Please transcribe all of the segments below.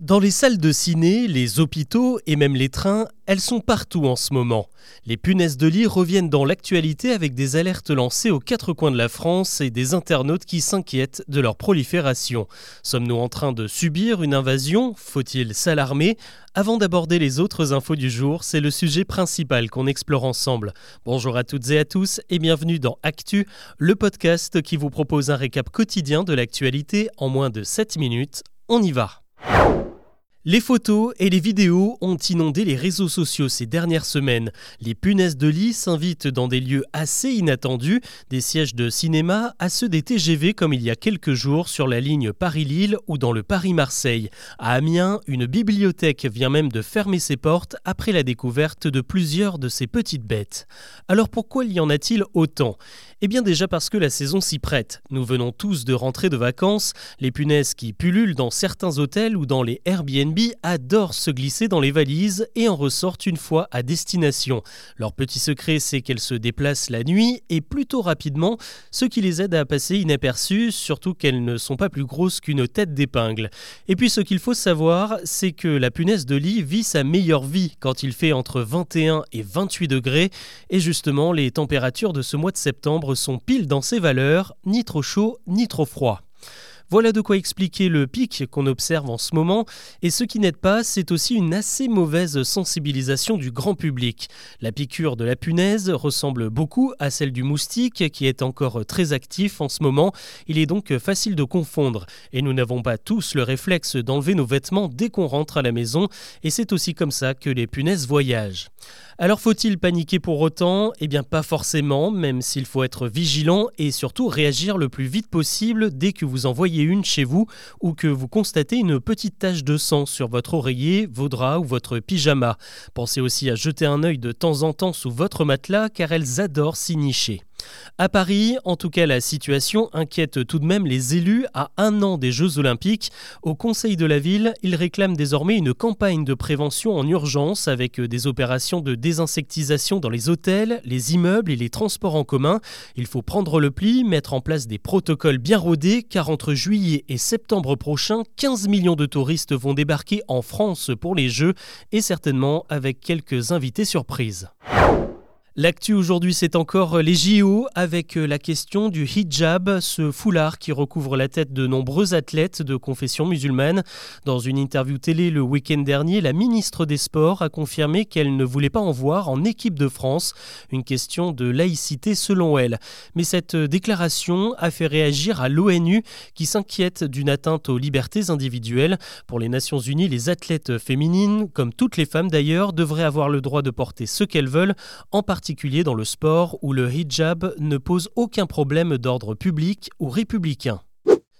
Dans les salles de ciné, les hôpitaux et même les trains, elles sont partout en ce moment. Les punaises de lit reviennent dans l'actualité avec des alertes lancées aux quatre coins de la France et des internautes qui s'inquiètent de leur prolifération. Sommes-nous en train de subir une invasion? Faut-il s'alarmer? Avant d'aborder les autres infos du jour, c'est le sujet principal qu'on explore ensemble. Bonjour à toutes et à tous et bienvenue dans Actu, le podcast qui vous propose un récap quotidien de l'actualité en moins de 7 minutes. On y va you. Les photos et les vidéos ont inondé les réseaux sociaux ces dernières semaines. Les punaises de lit s'invitent dans des lieux assez inattendus, des sièges de cinéma à ceux des TGV comme il y a quelques jours sur la ligne Paris-Lille ou dans le Paris-Marseille. À Amiens, une bibliothèque vient même de fermer ses portes après la découverte de plusieurs de ces petites bêtes. Alors pourquoi y en a-t-il autant? Eh bien déjà parce que la saison s'y prête. Nous venons tous de rentrer de vacances. Les punaises qui pullulent dans certains hôtels ou dans les Airbnb adorent se glisser dans les valises et en ressortent une fois à destination. Leur petit secret, c'est qu'elles se déplacent la nuit et plutôt rapidement, ce qui les aide à passer inaperçues, surtout qu'elles ne sont pas plus grosses qu'une tête d'épingle. Et puis ce qu'il faut savoir, c'est que la punaise de lit vit sa meilleure vie quand il fait entre 21 et 28 degrés. Et justement, les températures de ce mois de septembre sont pile dans ses valeurs, ni trop chaud ni trop froid. Voilà de quoi expliquer le pic qu'on observe en ce moment, et ce qui n'aide pas, c'est aussi une assez mauvaise sensibilisation du grand public. La piqûre de la punaise ressemble beaucoup à celle du moustique, qui est encore très actif en ce moment, il est donc facile de confondre, et nous n'avons pas tous le réflexe d'enlever nos vêtements dès qu'on rentre à la maison, et c'est aussi comme ça que les punaises voyagent. Alors faut-il paniquer pour autant? Eh bien pas forcément, même s'il faut être vigilant et surtout réagir le plus vite possible dès que vous en voyez une chez vous ou que vous constatez une petite tache de sang sur votre oreiller, vos draps ou votre pyjama. Pensez aussi à jeter un œil de temps en temps sous votre matelas car elles adorent s'y nicher. À Paris, en tout cas, la situation inquiète tout de même les élus à un an des Jeux Olympiques. Au Conseil de la ville, ils réclament désormais une campagne de prévention en urgence avec des opérations de désinsectisation dans les hôtels, les immeubles et les transports en commun. Il faut prendre le pli, mettre en place des protocoles bien rodés, car entre juillet et septembre prochain, 15 millions de touristes vont débarquer en France pour les Jeux et certainement avec quelques invités surprises. L'actu aujourd'hui, c'est encore les JO avec la question du hijab, ce foulard qui recouvre la tête de nombreux athlètes de confession musulmane. Dans une interview télé le week-end dernier, la ministre des Sports a confirmé qu'elle ne voulait pas en voir en équipe de France, une question de laïcité selon elle. Mais cette déclaration a fait réagir à l'ONU qui s'inquiète d'une atteinte aux libertés individuelles. Pour les Nations Unies, les athlètes féminines, comme toutes les femmes d'ailleurs, devraient avoir le droit de porter ce qu'elles veulent, en particulier particulier dans le sport où le hijab ne pose aucun problème d'ordre public ou républicain.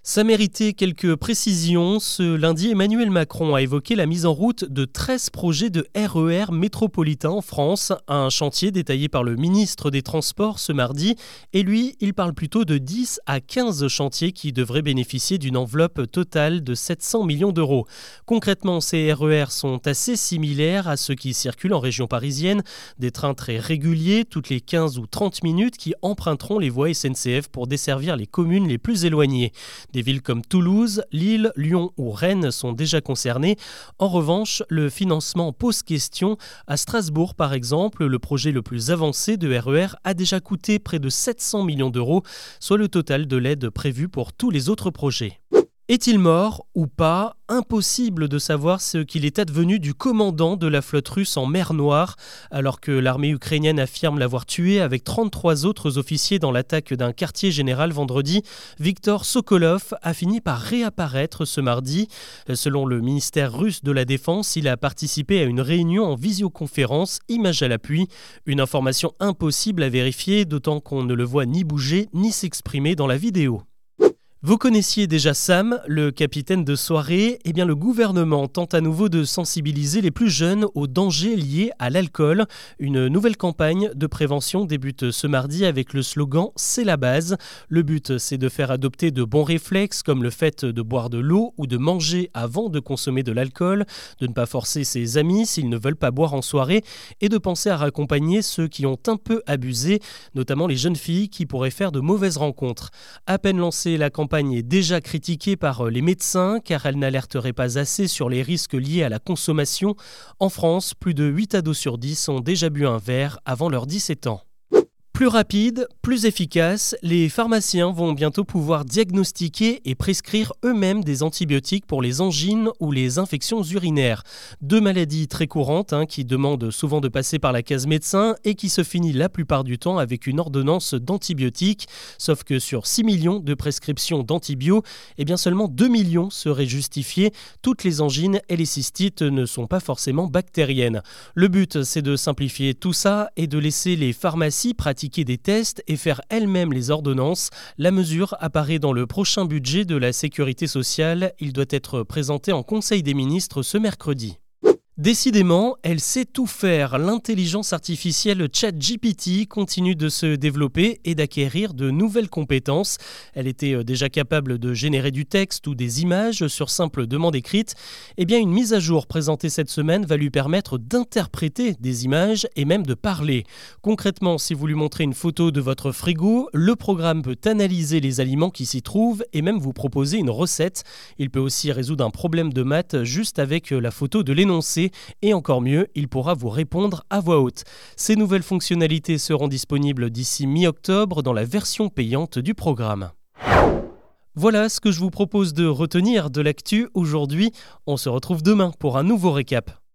Ça méritait quelques précisions. Ce lundi, Emmanuel Macron a évoqué la mise en route de 13 projets de RER métropolitain en France, un chantier détaillé par le ministre des Transports ce mardi. Et lui, il parle plutôt de 10 à 15 chantiers qui devraient bénéficier d'une enveloppe totale de 700 millions d'euros. Concrètement, ces RER e sont assez similaires à ceux qui circulent en région parisienne, des trains très réguliers toutes les 15 ou 30 minutes qui emprunteront les voies SNCF pour desservir les communes les plus éloignées. Des villes comme Toulouse, Lille, Lyon ou Rennes sont déjà concernées. En revanche, le financement pose question. À Strasbourg, par exemple, le projet le plus avancé de RER e a déjà coûté près de 700 millions d'euros, soit le total de l'aide prévue pour tous les autres projets. Est-il mort ou pas? Impossible de savoir ce qu'il est advenu du commandant de la flotte russe en mer Noire, alors que l'armée ukrainienne affirme l'avoir tué avec 33 autres officiers dans l'attaque d'un quartier général vendredi. Victor Sokolov a fini par réapparaître ce mardi. Selon le ministère russe de la Défense, il a participé à une réunion en visioconférence, image à l'appui. Une information impossible à vérifier, d'autant qu'on ne le voit ni bouger ni s'exprimer dans la vidéo. Vous connaissiez déjà Sam, le capitaine de soirée Eh bien, le gouvernement tente à nouveau de sensibiliser les plus jeunes aux dangers liés à l'alcool. Une nouvelle campagne de prévention débute ce mardi avec le slogan C'est la base. Le but, c'est de faire adopter de bons réflexes comme le fait de boire de l'eau ou de manger avant de consommer de l'alcool, de ne pas forcer ses amis s'ils ne veulent pas boire en soirée et de penser à raccompagner ceux qui ont un peu abusé, notamment les jeunes filles qui pourraient faire de mauvaises rencontres. À peine lancée, la campagne est déjà critiquée par les médecins car elle n'alerterait pas assez sur les risques liés à la consommation. En France, plus de 8 ados sur 10 ont déjà bu un verre avant leurs 17 ans. Plus rapide, plus efficace, les pharmaciens vont bientôt pouvoir diagnostiquer et prescrire eux-mêmes des antibiotiques pour les angines ou les infections urinaires. Deux maladies très courantes hein, qui demandent souvent de passer par la case médecin et qui se finit la plupart du temps avec une ordonnance d'antibiotiques. Sauf que sur 6 millions de prescriptions d'antibio, eh bien seulement 2 millions seraient justifiées. Toutes les angines et les cystites ne sont pas forcément bactériennes. Le but, c'est de simplifier tout ça et de laisser les pharmacies pratiquer des tests et faire elles-mêmes les ordonnances. La mesure apparaît dans le prochain budget de la sécurité sociale. Il doit être présenté en Conseil des ministres ce mercredi. Décidément, elle sait tout faire. L'intelligence artificielle ChatGPT continue de se développer et d'acquérir de nouvelles compétences. Elle était euh, déjà capable de générer du texte ou des images sur simple demande écrite. Eh bien, une mise à jour présentée cette semaine va lui permettre d'interpréter des images et même de parler. Concrètement, si vous lui montrez une photo de votre frigo, le programme peut analyser les aliments qui s'y trouvent et même vous proposer une recette. Il peut aussi résoudre un problème de maths juste avec la photo de l'énoncé et encore mieux, il pourra vous répondre à voix haute. Ces nouvelles fonctionnalités seront disponibles d'ici mi-octobre dans la version payante du programme. Voilà ce que je vous propose de retenir de l'actu aujourd'hui. On se retrouve demain pour un nouveau récap.